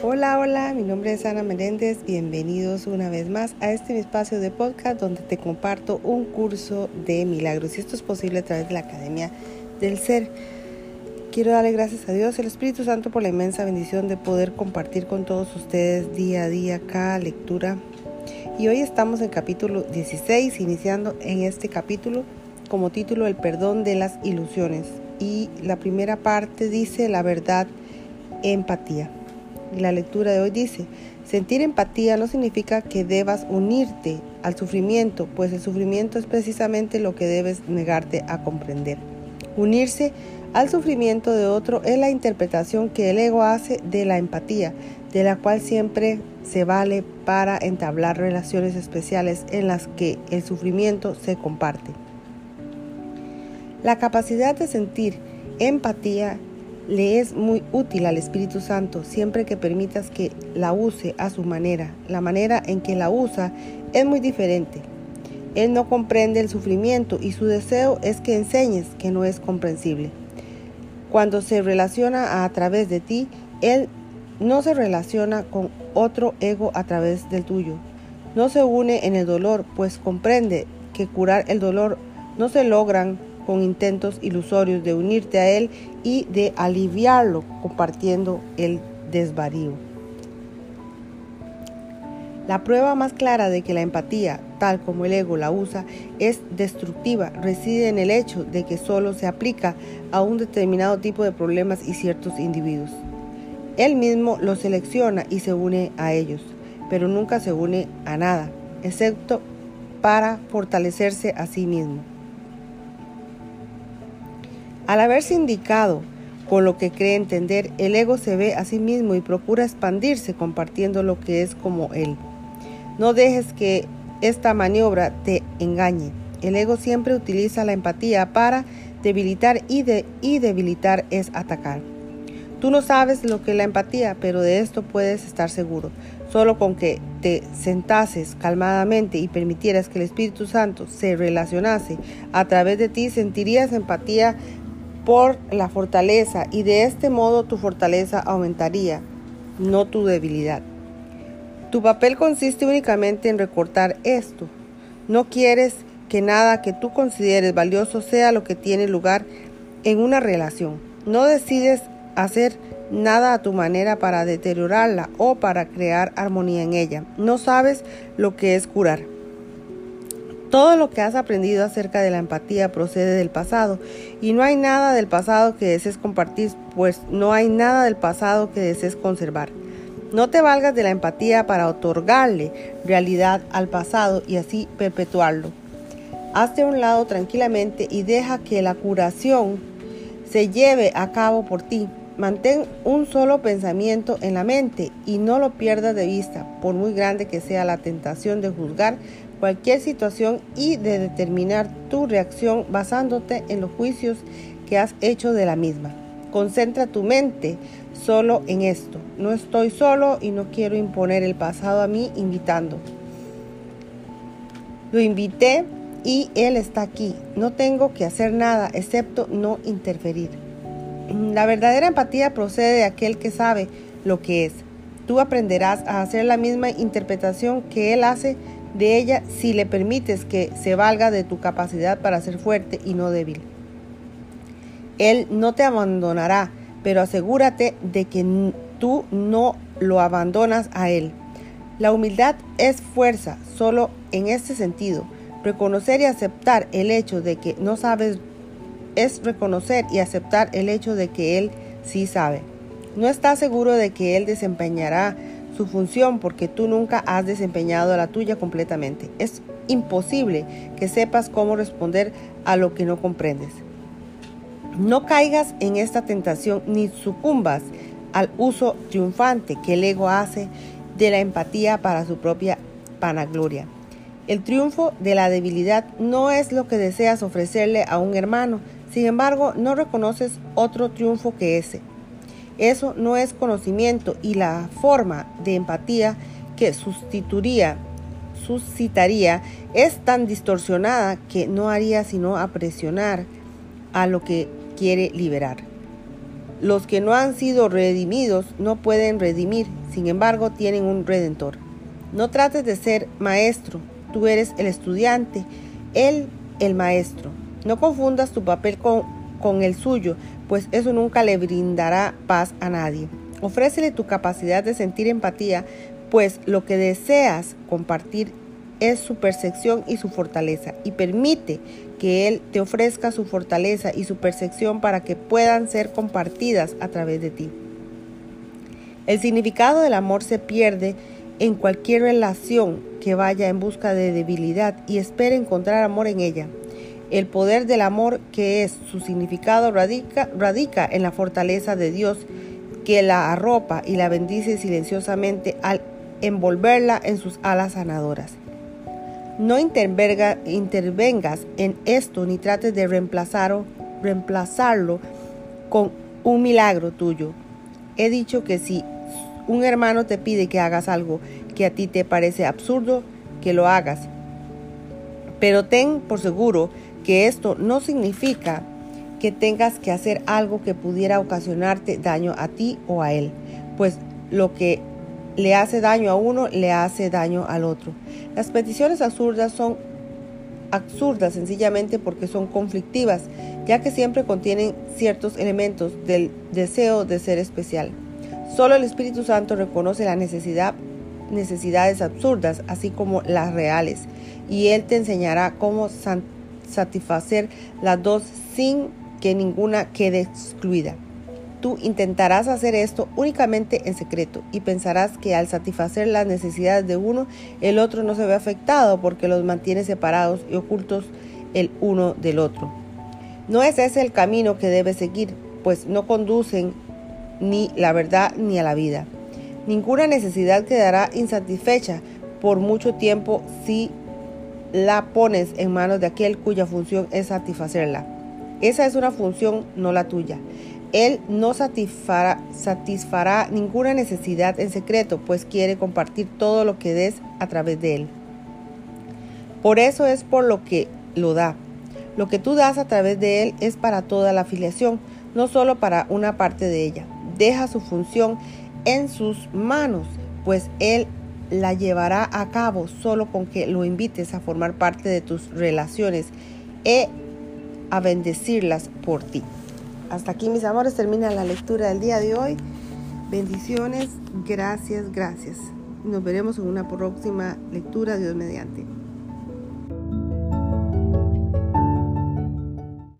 Hola, hola, mi nombre es Ana Meléndez. Bienvenidos una vez más a este espacio de podcast donde te comparto un curso de milagros. Y esto es posible a través de la Academia del Ser. Quiero darle gracias a Dios al Espíritu Santo por la inmensa bendición de poder compartir con todos ustedes día a día cada lectura. Y hoy estamos en capítulo 16, iniciando en este capítulo como título El perdón de las ilusiones. Y la primera parte dice la verdad, empatía. La lectura de hoy dice, sentir empatía no significa que debas unirte al sufrimiento, pues el sufrimiento es precisamente lo que debes negarte a comprender. Unirse al sufrimiento de otro es la interpretación que el ego hace de la empatía, de la cual siempre se vale para entablar relaciones especiales en las que el sufrimiento se comparte. La capacidad de sentir empatía le es muy útil al Espíritu Santo siempre que permitas que la use a su manera. La manera en que la usa es muy diferente. Él no comprende el sufrimiento y su deseo es que enseñes que no es comprensible. Cuando se relaciona a, través de ti, Él no se relaciona con otro ego a través del tuyo. No se une en el dolor, pues comprende que curar el dolor no se logran con intentos ilusorios de unirte a Él y de aliviarlo compartiendo el desvarío. La prueba más clara de que la empatía, tal como el ego la usa, es destructiva reside en el hecho de que solo se aplica a un determinado tipo de problemas y ciertos individuos. Él mismo los selecciona y se une a ellos, pero nunca se une a nada, excepto para fortalecerse a sí mismo. Al haberse indicado con lo que cree entender, el ego se ve a sí mismo y procura expandirse compartiendo lo que es como él. No dejes que esta maniobra te engañe. El ego siempre utiliza la empatía para debilitar y, y debilitar es atacar. Tú no sabes lo que es la empatía, pero de esto puedes estar seguro. Solo con que te sentases calmadamente y permitieras que el Espíritu Santo se relacionase a través de ti, sentirías empatía por la fortaleza y de este modo tu fortaleza aumentaría, no tu debilidad. Tu papel consiste únicamente en recortar esto. No quieres que nada que tú consideres valioso sea lo que tiene lugar en una relación. No decides hacer nada a tu manera para deteriorarla o para crear armonía en ella. No sabes lo que es curar. Todo lo que has aprendido acerca de la empatía procede del pasado y no hay nada del pasado que desees compartir, pues no hay nada del pasado que desees conservar. No te valgas de la empatía para otorgarle realidad al pasado y así perpetuarlo. Hazte a un lado tranquilamente y deja que la curación se lleve a cabo por ti. Mantén un solo pensamiento en la mente y no lo pierdas de vista, por muy grande que sea la tentación de juzgar cualquier situación y de determinar tu reacción basándote en los juicios que has hecho de la misma. Concentra tu mente solo en esto. No estoy solo y no quiero imponer el pasado a mí invitando. Lo invité y él está aquí. No tengo que hacer nada excepto no interferir. La verdadera empatía procede de aquel que sabe lo que es. Tú aprenderás a hacer la misma interpretación que él hace de ella si le permites que se valga de tu capacidad para ser fuerte y no débil. Él no te abandonará, pero asegúrate de que tú no lo abandonas a Él. La humildad es fuerza solo en este sentido. Reconocer y aceptar el hecho de que no sabes es reconocer y aceptar el hecho de que Él sí sabe. No estás seguro de que Él desempeñará su función porque tú nunca has desempeñado la tuya completamente. Es imposible que sepas cómo responder a lo que no comprendes. No caigas en esta tentación ni sucumbas al uso triunfante que el ego hace de la empatía para su propia panagloria. El triunfo de la debilidad no es lo que deseas ofrecerle a un hermano, sin embargo no reconoces otro triunfo que ese. Eso no es conocimiento y la forma de empatía que sustituiría, suscitaría es tan distorsionada que no haría sino apresionar a lo que quiere liberar. Los que no han sido redimidos no pueden redimir, sin embargo tienen un redentor. No trates de ser maestro, tú eres el estudiante, él el maestro. No confundas tu papel con, con el suyo, pues eso nunca le brindará paz a nadie. Ofrécele tu capacidad de sentir empatía, pues lo que deseas compartir es su percepción y su fortaleza, y permite que Él te ofrezca su fortaleza y su percepción para que puedan ser compartidas a través de ti. El significado del amor se pierde en cualquier relación que vaya en busca de debilidad y espere encontrar amor en ella. El poder del amor, que es su significado, radica, radica en la fortaleza de Dios que la arropa y la bendice silenciosamente al envolverla en sus alas sanadoras. No intervengas en esto ni trates de reemplazarlo, reemplazarlo con un milagro tuyo. He dicho que si un hermano te pide que hagas algo que a ti te parece absurdo, que lo hagas. Pero ten por seguro que esto no significa que tengas que hacer algo que pudiera ocasionarte daño a ti o a él, pues lo que le hace daño a uno le hace daño al otro. Las peticiones absurdas son absurdas sencillamente porque son conflictivas, ya que siempre contienen ciertos elementos del deseo de ser especial. Solo el Espíritu Santo reconoce la necesidad, necesidades absurdas, así como las reales, y Él te enseñará cómo satisfacer las dos sin que ninguna quede excluida. Tú intentarás hacer esto únicamente en secreto y pensarás que al satisfacer las necesidades de uno, el otro no se ve afectado porque los mantiene separados y ocultos el uno del otro. No es ese el camino que debes seguir, pues no conducen ni la verdad ni a la vida. Ninguna necesidad quedará insatisfecha por mucho tiempo si la pones en manos de aquel cuya función es satisfacerla. Esa es una función, no la tuya. Él no satisfará, ninguna necesidad en secreto, pues quiere compartir todo lo que des a través de él. Por eso es por lo que lo da. Lo que tú das a través de él es para toda la afiliación, no solo para una parte de ella. Deja su función en sus manos, pues él la llevará a cabo solo con que lo invites a formar parte de tus relaciones e a bendecirlas por ti. Hasta aquí mis amores termina la lectura del día de hoy. Bendiciones, gracias, gracias. Nos veremos en una próxima lectura, Dios mediante.